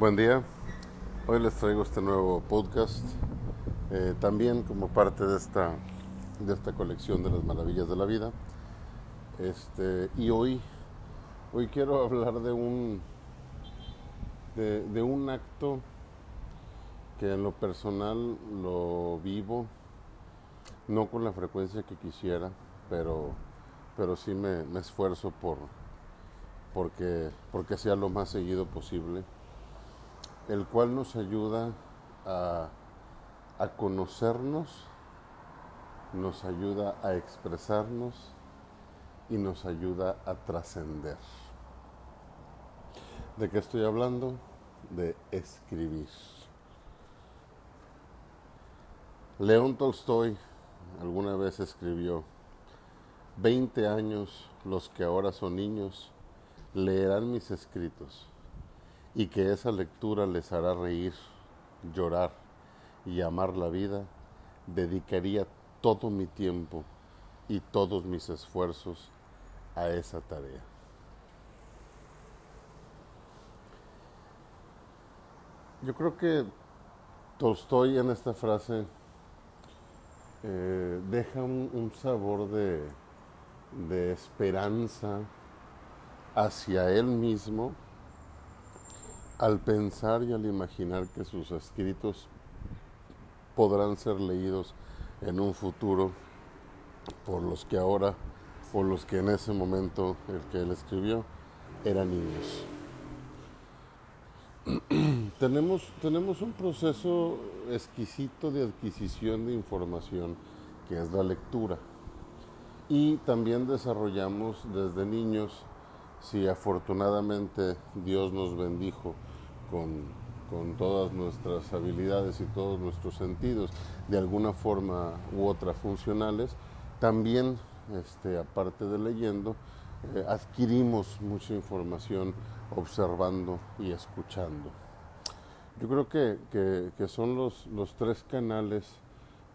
Buen día, hoy les traigo este nuevo podcast, eh, también como parte de esta, de esta colección de las maravillas de la vida. Este, y hoy, hoy quiero hablar de un, de, un acto que en lo personal lo vivo, no con la frecuencia que quisiera, pero, pero sí me, me esfuerzo por porque, porque sea lo más seguido posible el cual nos ayuda a, conocernos, nos ayuda a expresarnos y nos ayuda a trascender. ¿De qué estoy hablando? De escribir. León Tolstoy alguna vez escribió, 20 años los que ahora son niños leerán mis escritos y que esa lectura les hará reír, llorar y amar la vida, dedicaría todo mi tiempo y todos mis esfuerzos a esa tarea. Yo creo que Tolstoy en esta frase eh, deja un, sabor de, de esperanza hacia él mismo al pensar y al imaginar que sus escritos podrán ser leídos en un futuro por los que ahora, por los que en ese momento el que él escribió, eran niños. tenemos, tenemos un proceso exquisito de adquisición de información que es la lectura. Y también desarrollamos desde niños, si afortunadamente Dios nos bendijo con, todas nuestras habilidades y todos nuestros sentidos, de alguna forma u otra funcionales, también, este, aparte de leyendo, eh, adquirimos mucha información observando y escuchando. Yo creo que, que, son los, los, tres canales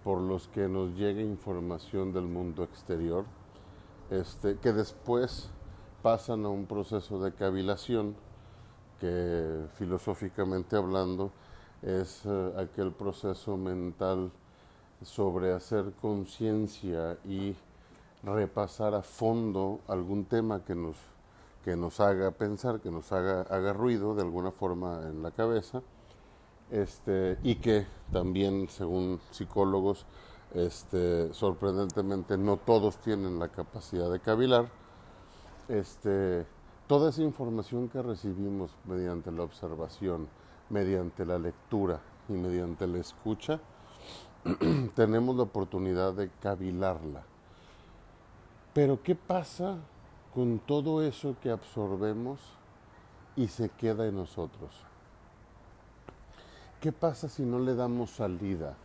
por los que nos llega información del mundo exterior, este, que después pasan a un proceso de cavilación que filosóficamente hablando es eh, aquel proceso mental sobre hacer conciencia y repasar a fondo algún tema que nos, que nos haga pensar, que nos haga, haga ruido de alguna forma en la cabeza, este, y que también, según psicólogos, este, sorprendentemente no todos tienen la capacidad de cavilar, este, Toda esa información que recibimos mediante la observación, mediante la lectura y mediante la escucha, tenemos la oportunidad de cavilarla. Pero ¿qué pasa con todo eso que absorbemos y se queda en nosotros? ¿Qué pasa si no le damos salida?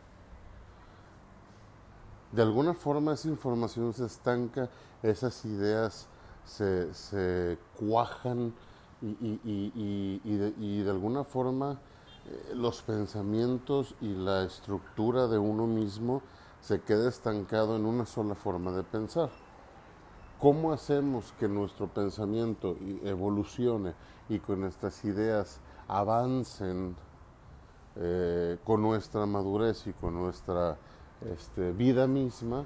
De alguna forma esa información se estanca, esas ideas se, cuajan y, de, alguna forma eh, los pensamientos y la estructura de uno mismo se queda estancado en una sola forma de pensar. ¿Cómo hacemos que nuestro pensamiento evolucione y con nuestras ideas avancen eh, con nuestra madurez y con nuestra este, vida misma?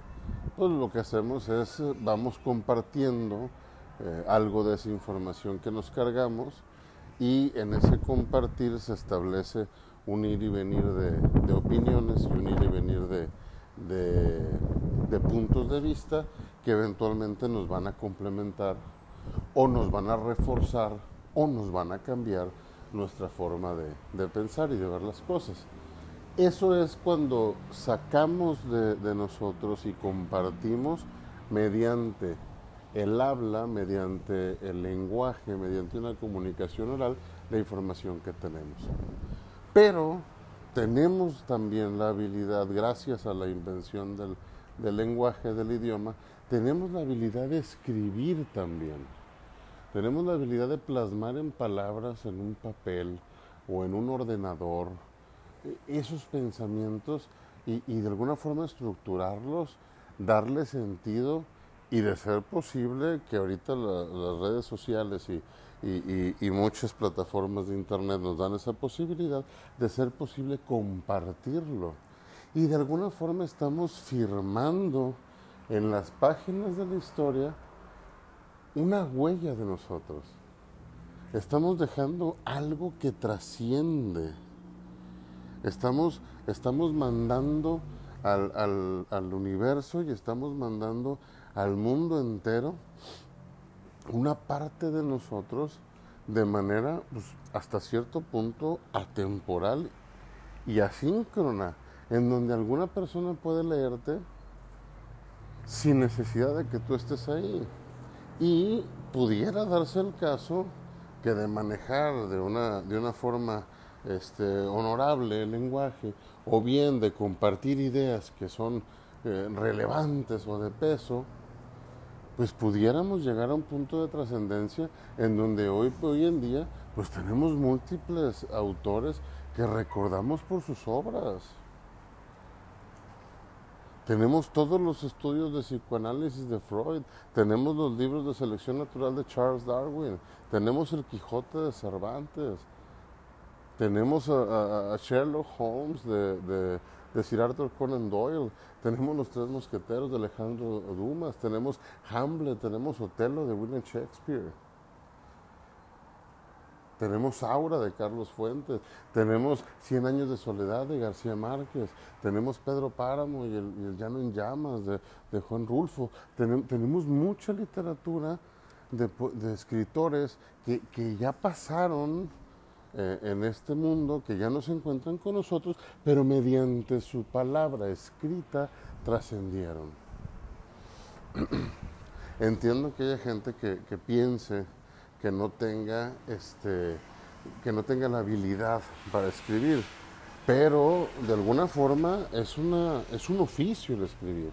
Pues lo que hacemos es vamos compartiendo eh, algo de esa información que nos cargamos y en ese compartir se establece un ir y venir de, opiniones y un ir y venir de, de, puntos de vista que eventualmente nos van a complementar o nos van a reforzar o nos van a cambiar nuestra forma de, pensar y de ver las cosas. Eso es cuando sacamos de nosotros y compartimos mediante el habla mediante el lenguaje, mediante una comunicación oral, la información que tenemos. Pero tenemos también la habilidad, gracias a la invención del, lenguaje, del idioma, tenemos la habilidad de escribir también. Tenemos la habilidad de plasmar en palabras, en un papel o en un ordenador, e, esos pensamientos y, y de alguna forma estructurarlos, darle sentido y de ser posible que ahorita las redes sociales y, y, muchas plataformas de Internet nos dan esa posibilidad de ser posible compartirlo. Y de alguna forma estamos firmando en las páginas de la historia una huella de nosotros. Estamos dejando algo que trasciende. Estamos, estamos mandando al, al universo y estamos mandando al mundo entero una parte de nosotros de manera pues, hasta cierto punto atemporal y asíncrona, en donde alguna persona puede leerte sin necesidad de que tú estés ahí. Y pudiera darse el caso que de manejar de una, de una forma este, honorable el lenguaje, o bien de compartir ideas que son eh, relevantes o de peso, pues pudiéramos llegar a un punto de trascendencia en donde hoy, hoy en día pues tenemos múltiples autores que recordamos por sus obras. Tenemos todos los estudios de psicoanálisis de Freud, tenemos los libros de selección natural de Charles Darwin, tenemos el Quijote de Cervantes, tenemos a, Sherlock Holmes de de Sir Arthur Conan Doyle, tenemos Los Tres Mosqueteros de Alejandro Dumas, tenemos Hamlet, tenemos Otelo de William Shakespeare, tenemos Aura de Carlos Fuentes, tenemos Cien Años de Soledad de García Márquez, tenemos Pedro Páramo y el, Llano en Llamas de, Juan Rulfo, tenemos mucha literatura de, escritores que, que ya pasaron eh, en este mundo que ya no se encuentran con nosotros, pero mediante su palabra escrita trascendieron. Entiendo que haya gente que, que, piense que no tenga este que no tenga la habilidad para escribir, pero de alguna forma es una es un oficio el escribir.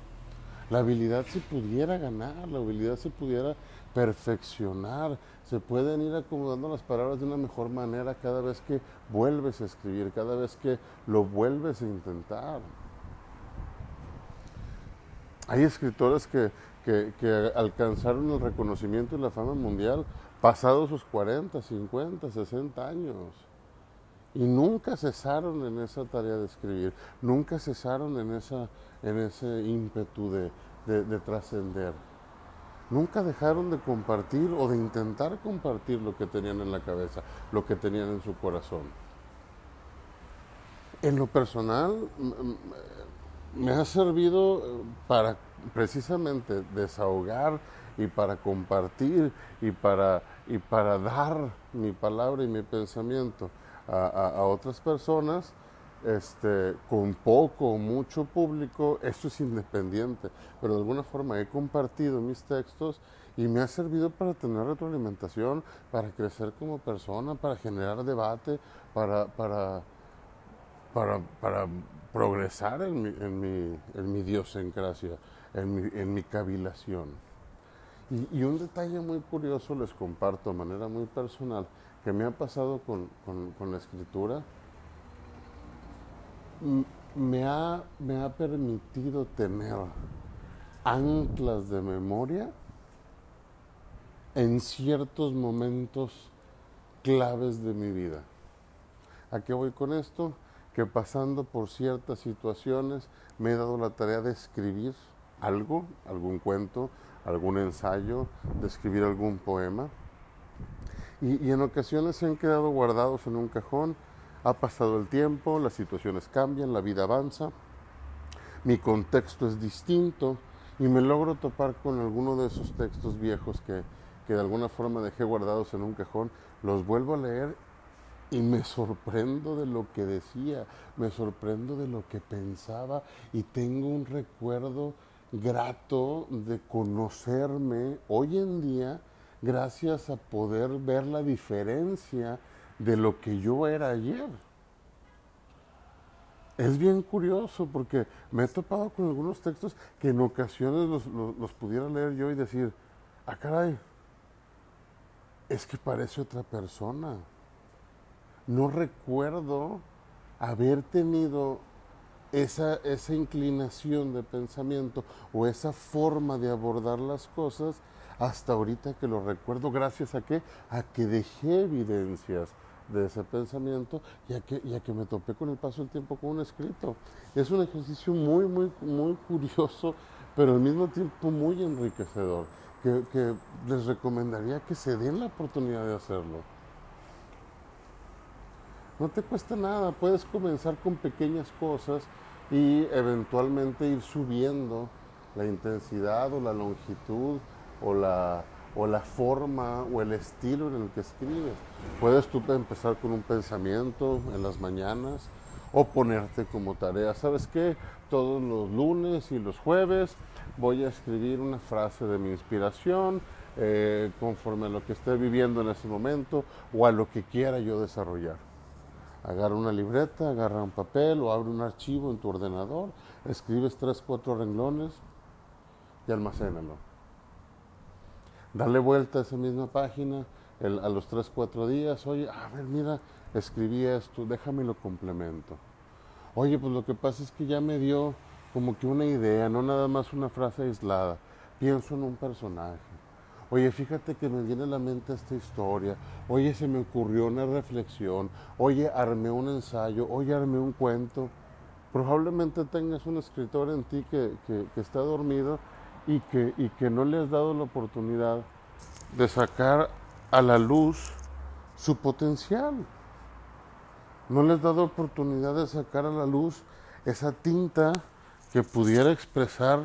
La habilidad se pudiera ganar, la habilidad se pudiera perfeccionar, se pueden ir acomodando las palabras de una mejor manera cada vez que vuelves a escribir, cada vez que lo vuelves a intentar. Hay escritores que, que, alcanzaron el reconocimiento y la fama mundial pasados sus 40, 50, 60 años. Y nunca cesaron en esa tarea de escribir, nunca cesaron en, esa, en ese ímpetu de trascender nunca dejaron de compartir o de intentar compartir lo que tenían en la cabeza, lo que tenían en su corazón. En lo personal, me ha servido eh, para precisamente desahogar y para compartir y para, y para dar mi palabra y mi pensamiento a otras personas este, con poco o mucho público, esto es independiente, pero de alguna forma he compartido mis textos y me ha servido para tener retroalimentación, para crecer como persona, para generar debate, para, para, para, progresar en mi, en mi, en mi idiosincrasia, en mi, en mi cavilación. Y, un detalle muy curioso les comparto de manera muy personal que me ha pasado con, con la escritura me ha, me ha permitido tener anclas de memoria en ciertos momentos claves de mi vida. ¿A qué voy con esto? Que pasando por ciertas situaciones me he dado la tarea de escribir algo, algún cuento, algún ensayo, de escribir algún poema. Y, y en ocasiones se han quedado guardados en un cajón ha pasado el tiempo, las situaciones cambian, la vida avanza, mi contexto es distinto y me logro topar con alguno de esos textos viejos que, que de alguna forma dejé guardados en un cajón, los vuelvo a leer y me sorprendo de lo que decía, me sorprendo de lo que pensaba y tengo un recuerdo grato de conocerme hoy en día gracias a poder ver la diferencia de lo que yo era ayer. Es bien curioso porque me he topado con algunos textos que en ocasiones los, pudiera leer yo y decir, ah caray, es que parece otra persona. No recuerdo haber tenido esa, esa inclinación de pensamiento o esa forma de abordar las cosas hasta ahorita que lo recuerdo, gracias a qué? A que dejé evidencias de ese pensamiento y a, que, que me topé con el paso del tiempo con un escrito. Es un ejercicio muy, muy, muy curioso, pero al mismo tiempo muy enriquecedor, que, que les recomendaría que se den la oportunidad de hacerlo. No te cuesta nada, puedes comenzar con pequeñas cosas y eventualmente ir subiendo la intensidad o la longitud o la, o la forma o el estilo en el que escribes. Puedes tú empezar con un pensamiento en las mañanas o ponerte como tarea, ¿sabes qué? Todos los lunes y los jueves voy a escribir una frase de mi inspiración eh, conforme a lo que esté viviendo en ese momento o a lo que quiera yo desarrollar. Agarra una libreta, agarra un papel o abre un archivo en tu ordenador, escribes tres, cuatro renglones y almacénalo. Dale vuelta a esa misma página a los tres, cuatro días. Oye, a ver, mira, escribí esto, déjame lo complemento. Oye, pues lo que pasa es que ya me dio como que una idea, no nada más una frase aislada. Pienso en un personaje. Oye, fíjate que me viene a la mente esta historia. Oye, se me ocurrió una reflexión. Oye, armé un ensayo. Oye, armé un cuento. Probablemente tengas un escritor en ti que, está dormido y que, y que no le has dado la oportunidad de sacar a la luz su potencial. No le has dado oportunidad de sacar a la luz esa tinta que pudiera expresar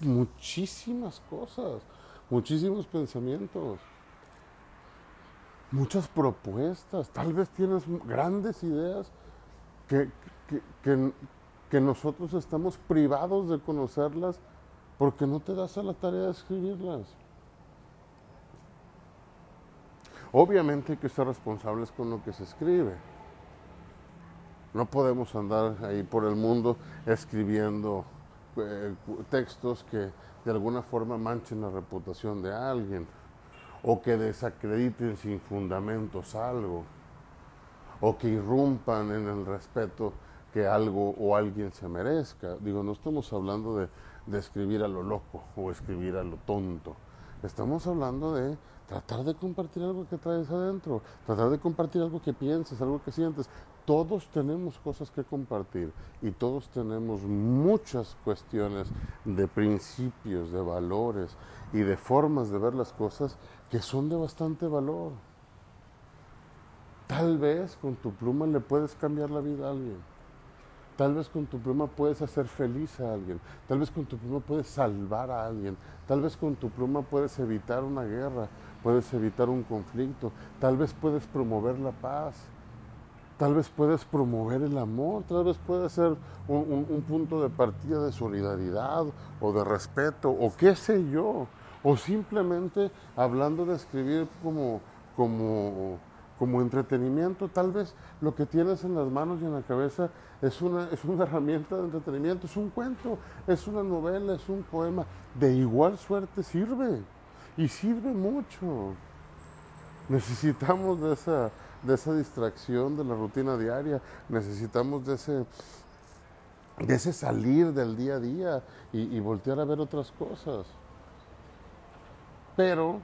muchísimas cosas muchísimos pensamientos, muchas propuestas, tal vez tienes grandes ideas que, que, nosotros estamos privados de conocerlas porque no te das a la tarea de escribirlas. Obviamente hay que ser responsables con lo que se escribe. No podemos andar ahí por el mundo escribiendo eh, textos que de alguna forma manchen la reputación de alguien o que desacrediten sin fundamentos algo o que irrumpan en el respeto que algo o alguien se merezca. Digo, no estamos hablando de, de escribir a lo loco o escribir a lo tonto. Estamos hablando de tratar de compartir algo que traes adentro, tratar de compartir algo que piensas, algo que sientes. Todos tenemos cosas que compartir y todos tenemos muchas cuestiones de principios, de valores y de formas de ver las cosas que son de bastante valor. Tal vez con tu pluma le puedes cambiar la vida a alguien. Tal vez con tu pluma puedes hacer feliz a alguien. Tal vez con tu pluma puedes salvar a alguien. Tal vez con tu pluma puedes evitar una guerra puedes evitar un conflicto, tal vez puedes promover la paz, tal vez puedes promover el amor, tal vez puede ser un, punto de partida de solidaridad o de respeto o qué sé yo, o simplemente hablando de escribir como, como, como entretenimiento, tal vez lo que tienes en las manos y en la cabeza es una, es una herramienta de entretenimiento, es un cuento, es una novela, es un poema, de igual suerte sirve. Y sirve mucho. Necesitamos de esa, de esa distracción de la rutina diaria, necesitamos de ese, de ese salir del día a día y, y voltear a ver otras cosas. Pero,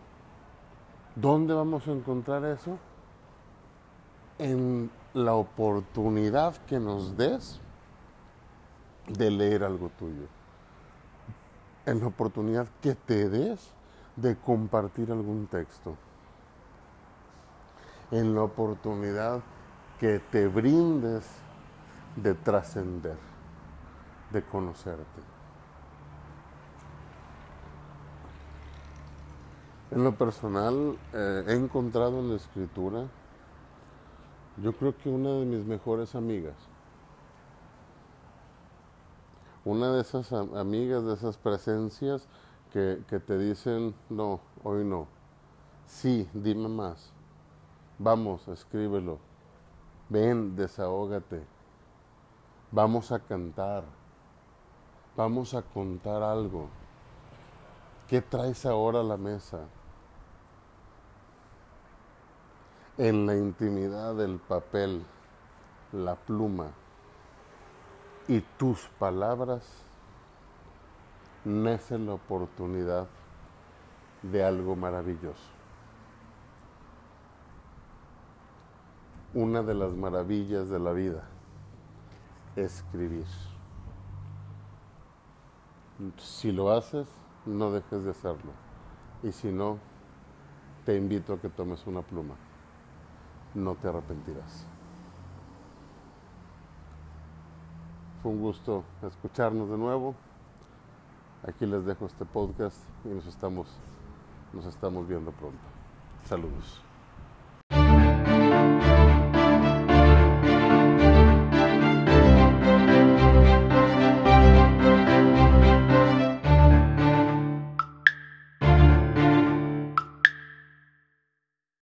¿dónde vamos a encontrar eso? En la oportunidad que nos des de leer algo tuyo. En la oportunidad que te des de compartir algún texto, en la oportunidad que te brindes de trascender, de conocerte. En lo personal, eh, he encontrado en la escritura, yo creo que una de mis mejores amigas, una de esas amigas, de esas presencias que, te dicen, no, hoy no. Sí, dime más. Vamos, escríbelo. Ven, desahógate. Vamos a cantar. Vamos a contar algo. ¿Qué traes ahora a la mesa? En la intimidad del papel, la pluma y tus palabras nace la oportunidad de algo maravilloso. Una de las maravillas de la vida, escribir. Si lo haces, no dejes de hacerlo. Y si no, te invito a que tomes una pluma. No te arrepentirás. Fue un gusto escucharnos de nuevo. Aquí les dejo este podcast y nos estamos, nos estamos viendo pronto. Saludos.